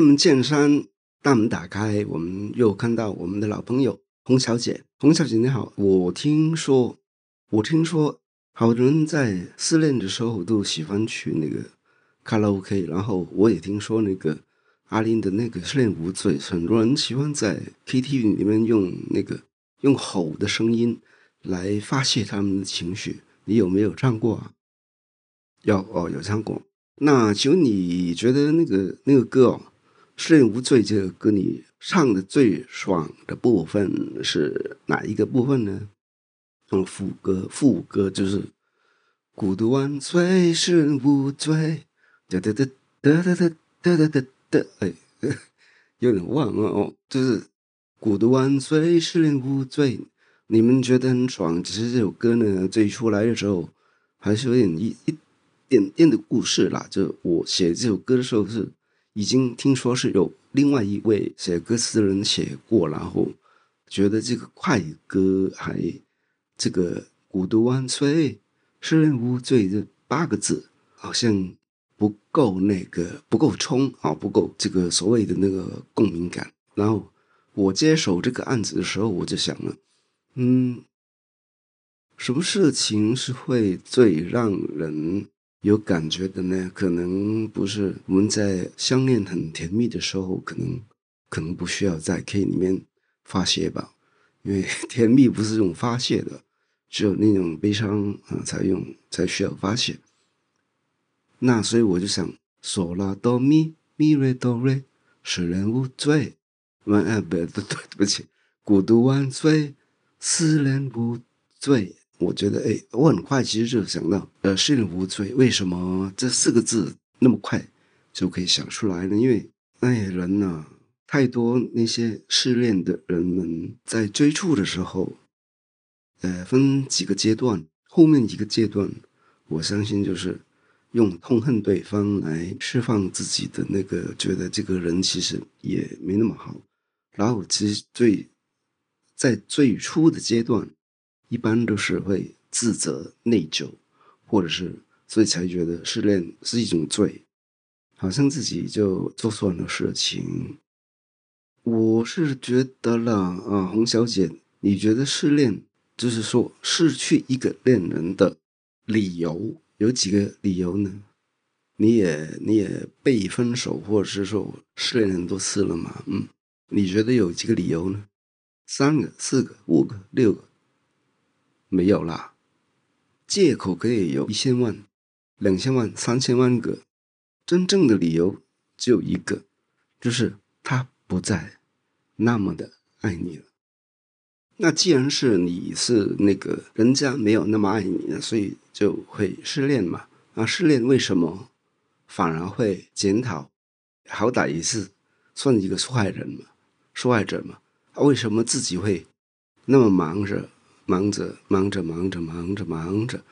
开门见山，大门打开，我们又看到我们的老朋友洪小姐。洪小姐你好，我听说，我听说，好多人在失恋的时候都喜欢去那个卡拉 OK，然后我也听说那个阿林的那个失恋无罪，很多人喜欢在 KTV 里面用那个用吼的声音来发泄他们的情绪。你有没有唱过啊？有哦，有唱过。那请问你觉得那个那个歌哦，《失恋无罪》这个歌，你唱的最爽的部分是哪一个部分呢？嗯，副歌，副歌就是“孤独万岁，失恋无罪”，哒哒哒哒哒哒哒哒哒哒，哎，有点忘了哦，就是“孤独万岁，失恋无罪”。你们觉得很爽，只是这首歌呢，最出来的时候还是有点一一。点点的故事啦，就我写这首歌的时候是已经听说是有另外一位写歌词的人写过，然后觉得这个快歌还这个孤独万岁，世人无罪这八个字好像不够那个不够冲啊，不够这个所谓的那个共鸣感。然后我接手这个案子的时候，我就想了，嗯，什么事情是会最让人。有感觉的呢，可能不是我们在相恋很甜蜜的时候，可能可能不需要在 K 里面发泄吧，因为甜蜜不是用发泄的，只有那种悲伤啊才用才需要发泄。那所以我就想，索拉哆咪咪瑞哆瑞，使人无罪，万啊不对对不起，孤独万岁，使人无罪。我觉得，哎，我很快其实就想到，呃，失恋无罪，为什么这四个字那么快就可以想出来呢？因为，哎，人呐，太多那些失恋的人们在追逐的时候，呃，分几个阶段，后面几个阶段，我相信就是用痛恨对方来释放自己的那个，觉得这个人其实也没那么好，然后其实最在最初的阶段。一般都是会自责、内疚，或者是所以才觉得失恋是一种罪，好像自己就做错了事情。我是觉得了啊，洪小姐，你觉得失恋就是说失去一个恋人的理由有几个理由呢？你也你也被分手，或者是说失恋很多次了嘛？嗯，你觉得有几个理由呢？三个、四个、五个、六个？没有啦，借口可以有一千万、两千万、三千万个，真正的理由只有一个，就是他不再那么的爱你了。那既然是你是那个人家没有那么爱你了，所以就会失恋嘛。那失恋为什么反而会检讨？好歹也是算一个受害人嘛，受害者嘛，为什么自己会那么忙着？忙着忙着忙着忙着忙着，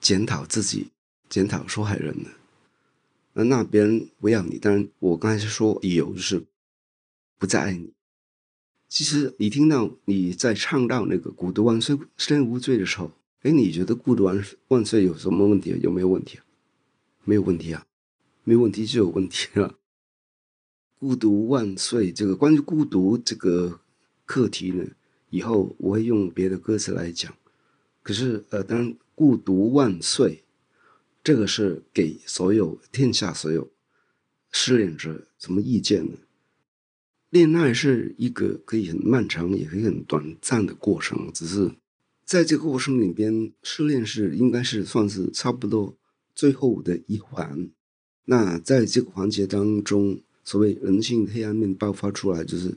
检讨自己，检讨受害人呢？那别人不要你，当然我刚才是说理由就是不再爱你。其实你听到你在唱到那个“孤独万岁，身无罪”的时候，哎，你觉得“孤独万万岁”有什么问题？有没有问题？没有问题啊，没有问题就有问题了。“孤独万岁”这个关于孤独这个课题呢？以后我会用别的歌词来讲，可是呃，当然“孤独万岁”这个是给所有天下所有失恋者什么意见呢？恋爱是一个可以很漫长，也可以很短暂的过程，只是在这个过程里边，失恋是应该是算是差不多最后的一环。那在这个环节当中，所谓人性黑暗面爆发出来，就是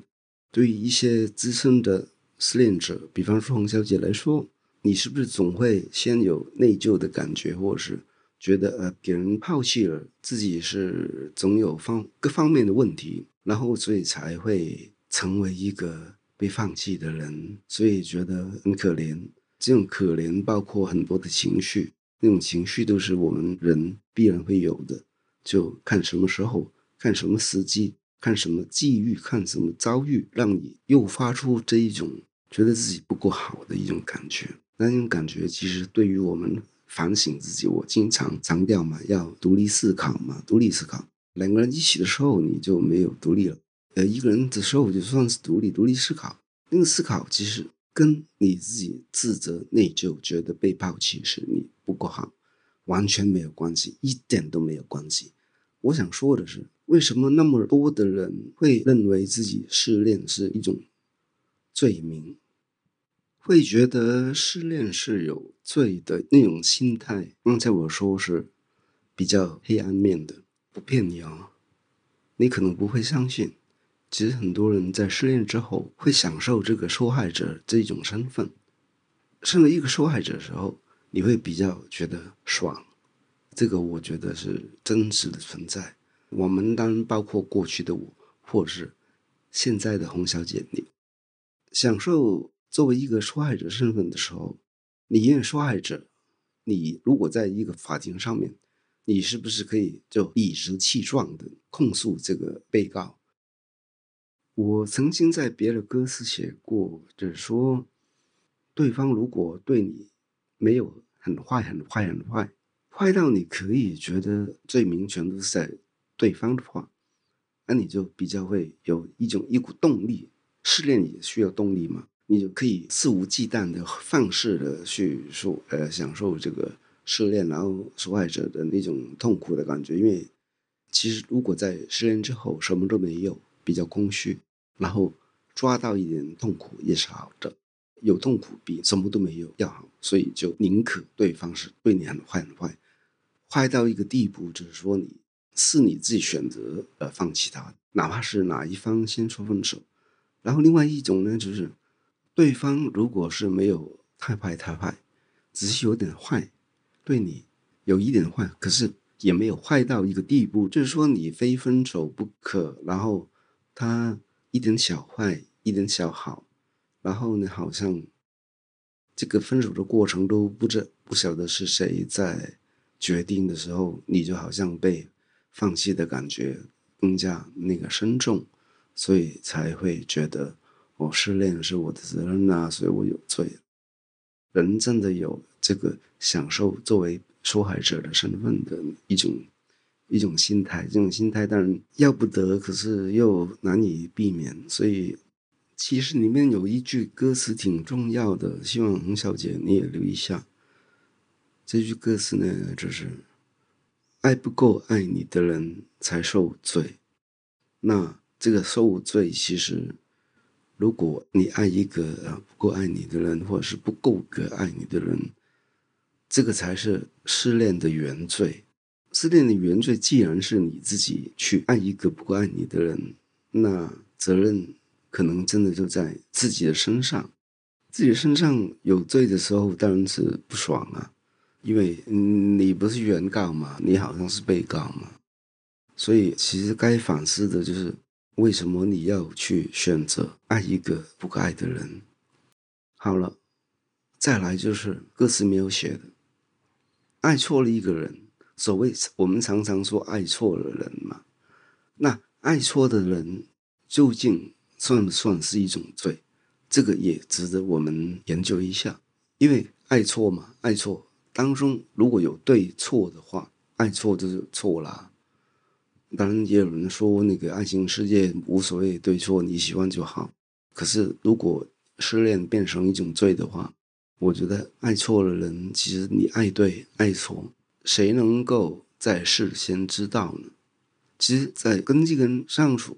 对于一些资深的。失恋者，比方说洪小姐来说，你是不是总会先有内疚的感觉，或者是觉得呃给人抛弃了，自己是总有方各方面的问题，然后所以才会成为一个被放弃的人，所以觉得很可怜。这种可怜包括很多的情绪，那种情绪都是我们人必然会有的，就看什么时候，看什么时机。看什么际遇，看什么遭遇，让你诱发出这一种觉得自己不够好的一种感觉。那种感觉其实对于我们反省自己，我经常强调嘛，要独立思考嘛，独立思考。两个人一起的时候，你就没有独立了。呃，一个人的时候就算是独立，独立思考。那个思考其实跟你自己自责、内疚、觉得被抛弃是你不够好，完全没有关系，一点都没有关系。我想说的是，为什么那么多的人会认为自己失恋是一种罪名，会觉得失恋是有罪的那种心态？刚才我说是比较黑暗面的。不骗你啊，你可能不会相信，其实很多人在失恋之后会享受这个受害者这种身份。身为一个受害者的时候，你会比较觉得爽，这个我觉得是真实的存在。我们当然包括过去的我，或者是现在的洪小姐，你享受作为一个受害者身份的时候，你因为受害者，你如果在一个法庭上面。你是不是可以就理直气壮的控诉这个被告？我曾经在别的歌词写过，就是说，对方如果对你没有很坏、很坏、很坏，坏到你可以觉得罪名全都是在对方的话，那你就比较会有一种一股动力。失恋也需要动力嘛，你就可以肆无忌惮的放肆的去说，呃，享受这个。失恋，然后受害者的那种痛苦的感觉，因为其实如果在失恋之后什么都没有，比较空虚，然后抓到一点痛苦也是好的，有痛苦比什么都没有要好，所以就宁可对方是对你很坏很坏，坏到一个地步，就是说你是你自己选择呃放弃他，哪怕是哪一方先说分手，然后另外一种呢，就是对方如果是没有太坏太坏，只是有点坏。对你有一点坏，可是也没有坏到一个地步，就是说你非分手不可。然后他一点小坏，一点小好，然后呢，好像这个分手的过程都不知不晓得是谁在决定的时候，你就好像被放弃的感觉更加那个深重，所以才会觉得我失恋是我的责任啊，所以我有罪。人真的有这个享受作为受害者的身份的一种一种心态，这种心态当然要不得，可是又难以避免。所以，其实里面有一句歌词挺重要的，希望洪小姐你也留一下。这句歌词呢，就是“爱不够爱你的人才受罪”。那这个受罪其实。如果你爱一个不够爱你的人，或者是不够格爱你的人，这个才是失恋的原罪。失恋的原罪既然是你自己去爱一个不够爱你的人，那责任可能真的就在自己的身上。自己身上有罪的时候，当然是不爽啊，因为你不是原告嘛，你好像是被告嘛。所以其实该反思的就是。为什么你要去选择爱一个不该爱的人？好了，再来就是歌词没有写的，爱错了一个人。所谓我们常常说爱错了人嘛，那爱错的人究竟算不算是一种罪？这个也值得我们研究一下。因为爱错嘛，爱错当中如果有对错的话，爱错就是错啦。当然，也有人说那个爱情世界无所谓对错，你喜欢就好。可是，如果失恋变成一种罪的话，我觉得爱错了人，其实你爱对爱错，谁能够在事先知道呢？其实，在跟这个人相处，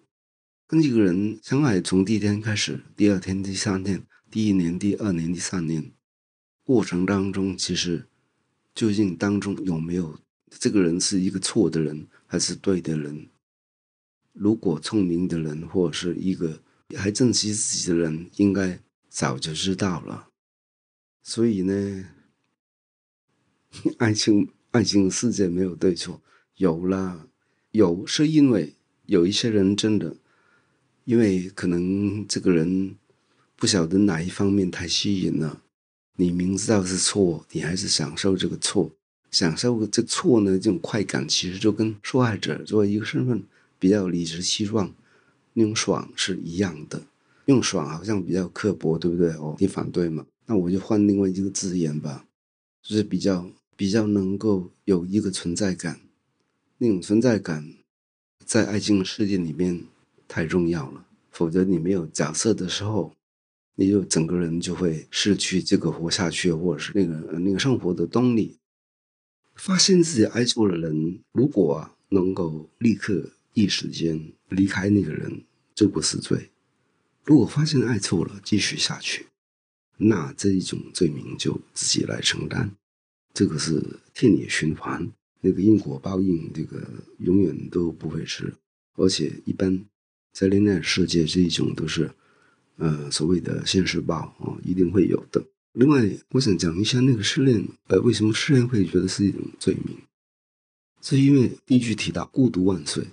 跟这个人相爱，从第一天开始，第二天、第三天，第一年、第二年、第三年过程当中，其实究竟当中有没有这个人是一个错的人？还是对的人。如果聪明的人，或者是一个还珍惜自己的人，应该早就知道了。所以呢，爱情爱情世界没有对错，有了有是因为有一些人真的，因为可能这个人不晓得哪一方面太吸引了，你明知道是错，你还是享受这个错。享受这错呢？这种快感其实就跟受害者作为一个身份比较理直气壮那种爽是一样的。用爽好像比较刻薄，对不对？哦，你反对嘛？那我就换另外一个字眼吧，就是比较比较能够有一个存在感。那种存在感在爱情世界里面太重要了，否则你没有角色的时候，你就整个人就会失去这个活下去或者是那个那个生活的动力。发现自己爱错了人，如果能够立刻一时间离开那个人，这不是罪；如果发现爱错了，继续下去，那这一种罪名就自己来承担。这个是天理循环。那个因果报应，这个永远都不会是，而且一般在恋爱世界这一种都是，呃，所谓的现世报啊，一定会有的。另外，我想讲一下那个失恋，呃，为什么失恋会觉得是一种罪名？是因为第一句提到“孤独万岁”，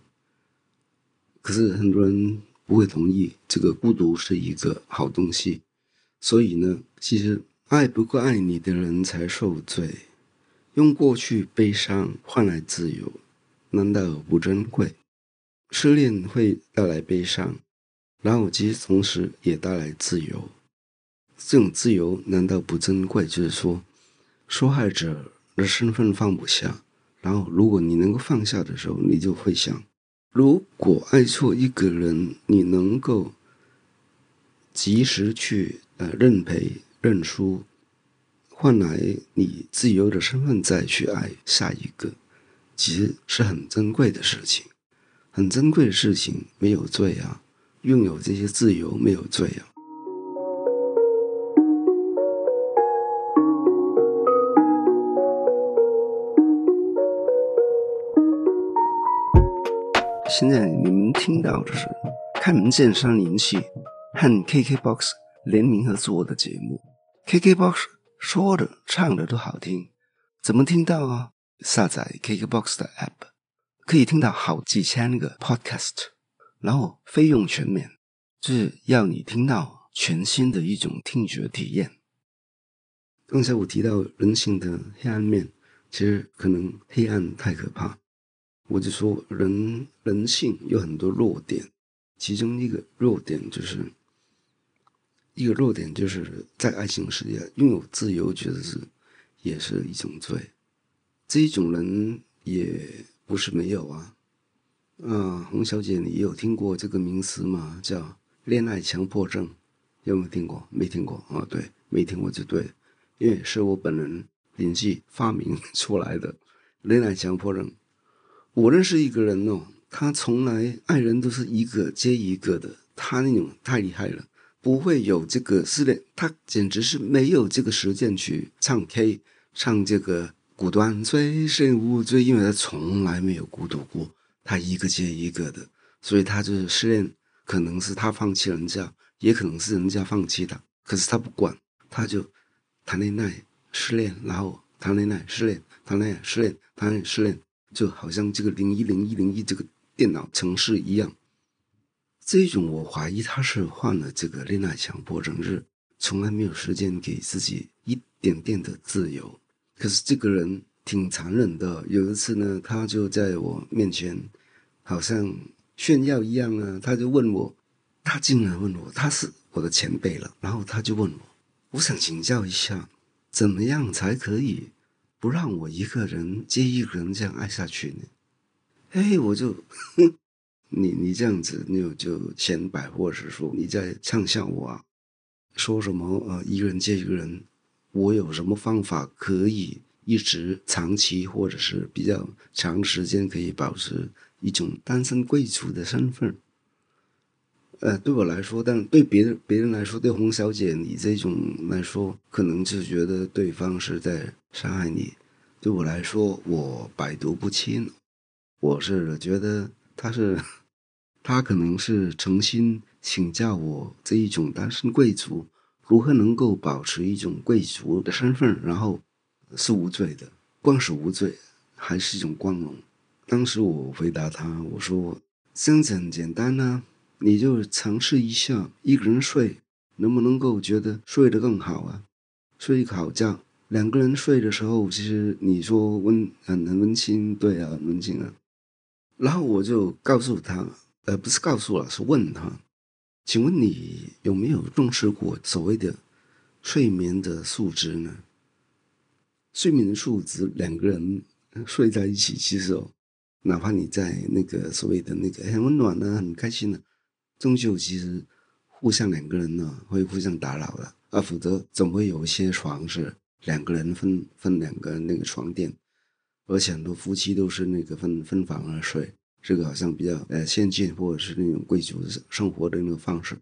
可是很多人不会同意这个孤独是一个好东西，所以呢，其实爱不够爱你的人才受罪。用过去悲伤换来自由，难道不珍贵？失恋会带来悲伤，然后其实同时也带来自由。这种自由难道不珍贵？就是说，受害者的身份放不下，然后如果你能够放下的时候，你就会想：如果爱错一个人，你能够及时去呃认赔认输。换来你自由的身份，再去爱下一个，其实是很珍贵的事情。很珍贵的事情没有罪啊，拥有这些自由没有罪啊。现在你们听到的是开门见山联系和 KKBOX 联名合作的节目，KKBOX。说的唱的都好听，怎么听到啊？下载 KKBOX 的 App，可以听到好几千个 Podcast，然后费用全免，就是要你听到全新的一种听觉体验。刚才我提到人性的黑暗面，其实可能黑暗太可怕，我就说人人性有很多弱点，其中一个弱点就是。一个弱点就是在爱情世界拥有自由，觉得是也是一种罪。这一种人也不是没有啊。嗯，洪小姐，你有听过这个名词吗？叫恋爱强迫症，有没有听过？没听过啊？对，没听过就对，因为是我本人年纪发明 出来的恋爱强迫症。我认识一个人哦，他从来爱人都是一个接一个的，他那种太厉害了。不会有这个失恋，他简直是没有这个时间去唱 K，唱这个孤单最深无罪，因为他从来没有孤独过，他一个接一个的，所以他就是失恋，可能是他放弃人家，也可能是人家放弃他，可是他不管，他就谈恋爱失恋，然后谈恋爱失恋，谈恋爱失恋，谈恋爱失恋，就好像这个零一零一零一这个电脑程式一样。这种我怀疑他是患了这个恋爱强迫症，是从来没有时间给自己一点点的自由。可是这个人挺残忍的，有一次呢，他就在我面前，好像炫耀一样啊，他就问我，他竟然问我，他是我的前辈了，然后他就问我，我想请教一下，怎么样才可以不让我一个人接一个人这样爱下去呢？哎，我就。你你这样子，你就显摆，或是说你在畅笑我啊？说什么呃，一个人接一个人，我有什么方法可以一直长期或者是比较长时间可以保持一种单身贵族的身份？呃，对我来说，但对别人别人来说，对洪小姐你这种来说，可能就觉得对方是在伤害你。对我来说，我百毒不侵，我是觉得他是。他可能是诚心请教我这一种单身贵族如何能够保持一种贵族的身份，然后是无罪的，光是无罪还是一种光荣。当时我回答他，我说这样子很简单呐，你就尝试一下一个人睡，能不能够觉得睡得更好啊？睡一个好觉，两个人睡的时候，其实你说温很很温馨，对啊，温馨啊。然后我就告诉他。呃，不是告诉了，是问他，请问你有没有重视过所谓的睡眠的素质呢？睡眠的素质，两个人睡在一起，其实哦，哪怕你在那个所谓的那个很温暖呢，很开心的，终究其实互相两个人呢会互相打扰的啊，否则总会有一些床是两个人分分两个那个床垫，而且很多夫妻都是那个分分房而睡，这个好像比较呃先进或者是那种贵族生活的那种方式，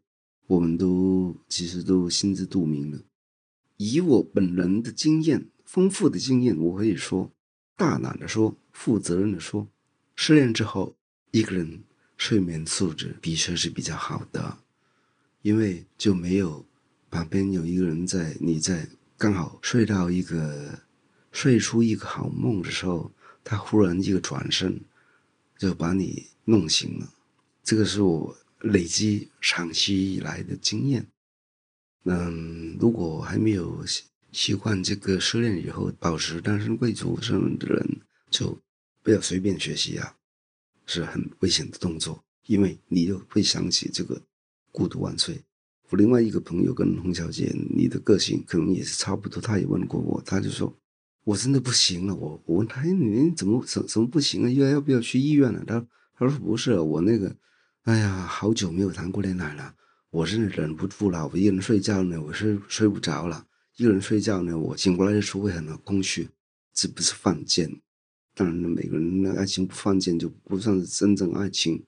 我们都其实都心知肚明的。以我本人的经验，丰富的经验，我可以说，大胆的说，负责任的说，失恋之后，一个人睡眠素质的确是比较好的，因为就没有旁边有一个人在，你在刚好睡到一个睡出一个好梦的时候，他忽然一个转身，就把你弄醒了。这个是我累积长期以来的经验。嗯，如果还没有习惯这个失恋以后保持单身贵族身份的人，就不要随便学习啊，是很危险的动作，因为你就会想起这个孤独万岁。我另外一个朋友跟洪小姐，你的个性可能也是差不多，他也问过我，他就说我真的不行了。我我问他，你怎么怎怎么不行啊？要要不要去医院了？他他说不是，我那个，哎呀，好久没有谈过恋爱了。我是忍不住了，我一个人睡觉呢，我是睡不着了。一个人睡觉呢，我醒过来的时候会很空虚，这不是犯贱。当然了，每个人的爱情不犯贱就不算是真正爱情。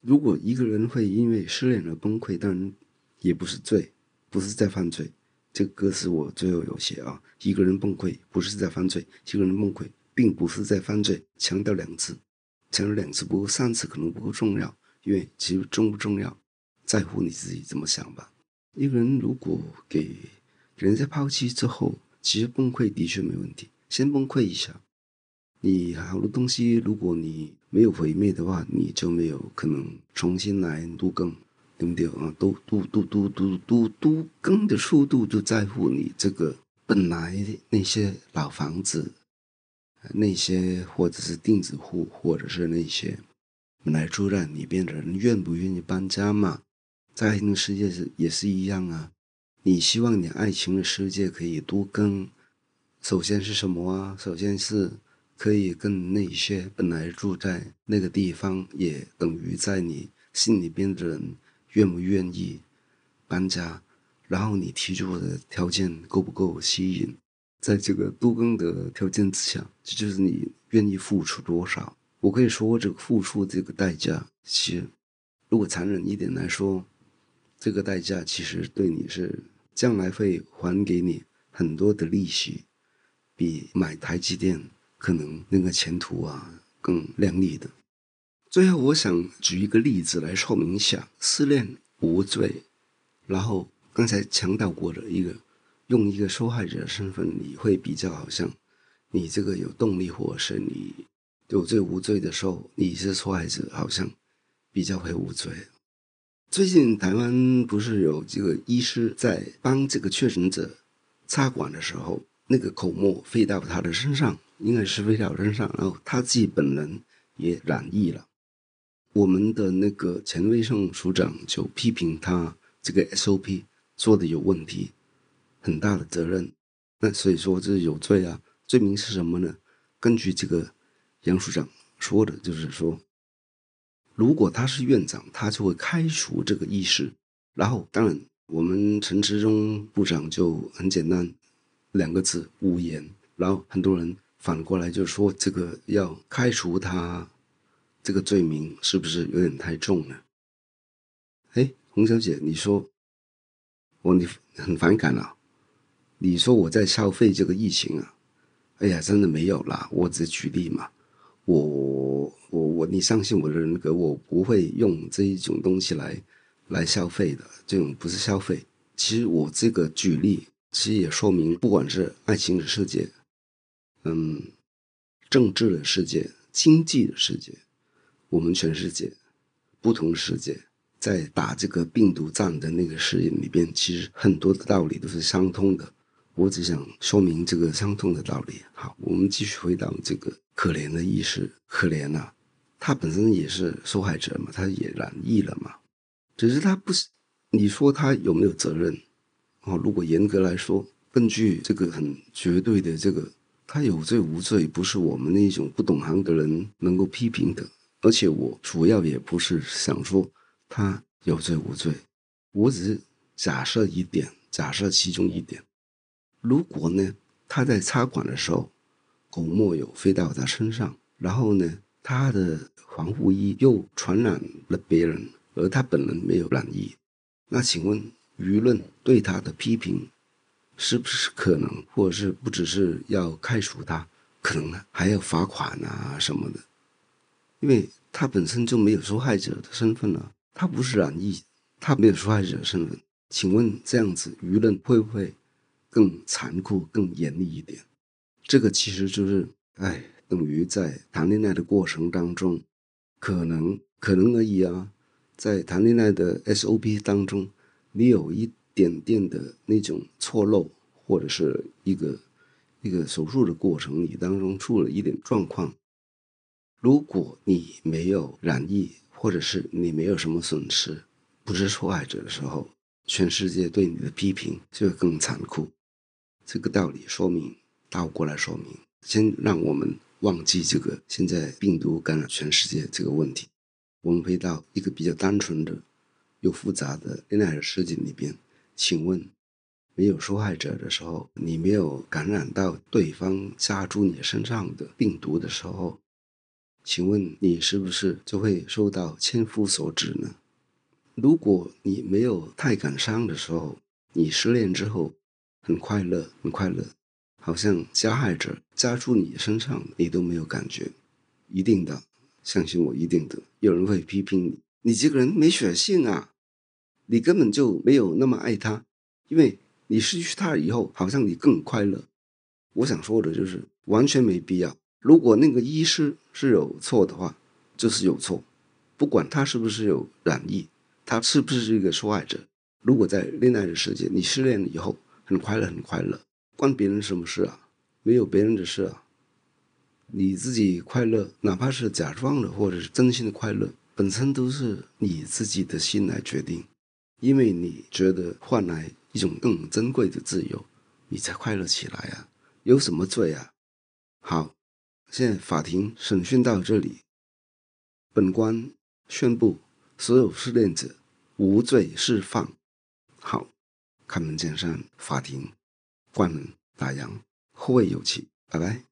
如果一个人会因为失恋而崩溃，当然也不是罪，不是在犯罪。这个歌词我最后有写啊，一个人崩溃不是在犯罪，一个人崩溃并不是在犯罪，强调两次，强调两次不够，三次可能不够重要，因为其实重不重要。在乎你自己怎么想吧。一个人如果给人在抛弃之后，其实崩溃的确没问题，先崩溃一下。你好多东西，如果你没有毁灭的话，你就没有可能重新来都更，对不对啊？都都都都都都都更的速度，就在乎你这个本来那些老房子，那些或者是钉子户，或者是那些本来住在里边的人，愿不愿意搬家嘛？在爱情的世界是也是一样啊，你希望你爱情的世界可以多更，首先是什么啊？首先是可以跟那些本来住在那个地方，也等于在你心里边的人，愿不愿意搬家？然后你提出的条件够不够吸引？在这个多更的条件之下，这就是你愿意付出多少。我可以说，这个付出这个代价，其实如果残忍一点来说。这个代价其实对你是将来会还给你很多的利息，比买台积电可能那个前途啊更亮丽的。最后，我想举一个例子来说明一下，失恋无罪。然后刚才强调过的一个，用一个受害者的身份，你会比较好像你这个有动力，或者是你有罪无罪的时候，你是受害者，好像比较会无罪。最近台湾不是有这个医师在帮这个确诊者插管的时候，那个口沫飞到他的身上，应该是飞到身上，然后他自己本人也染疫了。我们的那个前卫生署长就批评他这个 SOP 做的有问题，很大的责任。那所以说这是有罪啊，罪名是什么呢？根据这个杨署长说的，就是说。如果他是院长，他就会开除这个医师。然后，当然，我们陈时中部长就很简单，两个字：无言。然后，很多人反过来就说，这个要开除他，这个罪名是不是有点太重了？哎，洪小姐，你说我你很反感啊？你说我在消费这个疫情啊？哎呀，真的没有啦，我只举例嘛。我我我，你相信我的人格，我不会用这一种东西来来消费的，这种不是消费。其实我这个举例，其实也说明，不管是爱情的世界，嗯，政治的世界，经济的世界，我们全世界不同世界，在打这个病毒战的那个事业里边，其实很多的道理都是相通的。我只想说明这个相通的道理。好，我们继续回到这个。可怜的医师，可怜呐，他本身也是受害者嘛，他也染疫了嘛，只是他不是，你说他有没有责任？哦，如果严格来说，根据这个很绝对的这个他有罪无罪，不是我们那种不懂行的人能够批评的。而且我主要也不是想说他有罪无罪，我只是假设一点，假设其中一点。如果呢，他在插管的时候，狗沫有飞到他身上，然后呢，他的防护衣又传染了别人，而他本人没有染疫，那请问舆论对他的批评？是不是可能，或者是不只是要开除他，可能呢还要罚款啊什么的？因为他本身就没有受害者的身份了，他不是染疫，他没有受害者身份。请问这样子舆论会不会更残酷、更严厉一点？这个其实就是，哎，等于在谈恋爱的过程当中，可能可能而已啊，在谈恋爱的 SOP 当中，你有一。点点的那种错漏，或者是一个一个手术的过程，你当中出了一点状况。如果你没有染疫，或者是你没有什么损失，不是受害者的时候，全世界对你的批评就会更残酷。这个道理说明，倒过来说明，先让我们忘记这个现在病毒感染全世界这个问题，我们回到一个比较单纯的又复杂的恋爱的世界里边。请问，没有受害者的时候，你没有感染到对方加诸你身上的病毒的时候，请问你是不是就会受到千夫所指呢？如果你没有太感伤的时候，你失恋之后很快乐，很快乐，好像加害者加注你身上，你都没有感觉，一定的，相信我，一定的，有人会批评你，你这个人没血性啊。你根本就没有那么爱他，因为你失去他以后，好像你更快乐。我想说的就是，完全没必要。如果那个医师是有错的话，就是有错，不管他是不是有染疫，他是不是一个受害者。如果在恋爱的世界，你失恋了以后很快乐，很快乐，关别人什么事啊？没有别人的事啊。你自己快乐，哪怕是假装的或者是真心的快乐，本身都是你自己的心来决定。因为你觉得换来一种更珍贵的自由，你才快乐起来啊！有什么罪啊？好，现在法庭审讯到这里，本官宣布所有失恋者无罪释放。好，开门见山，法庭关门打烊，后会有期，拜拜。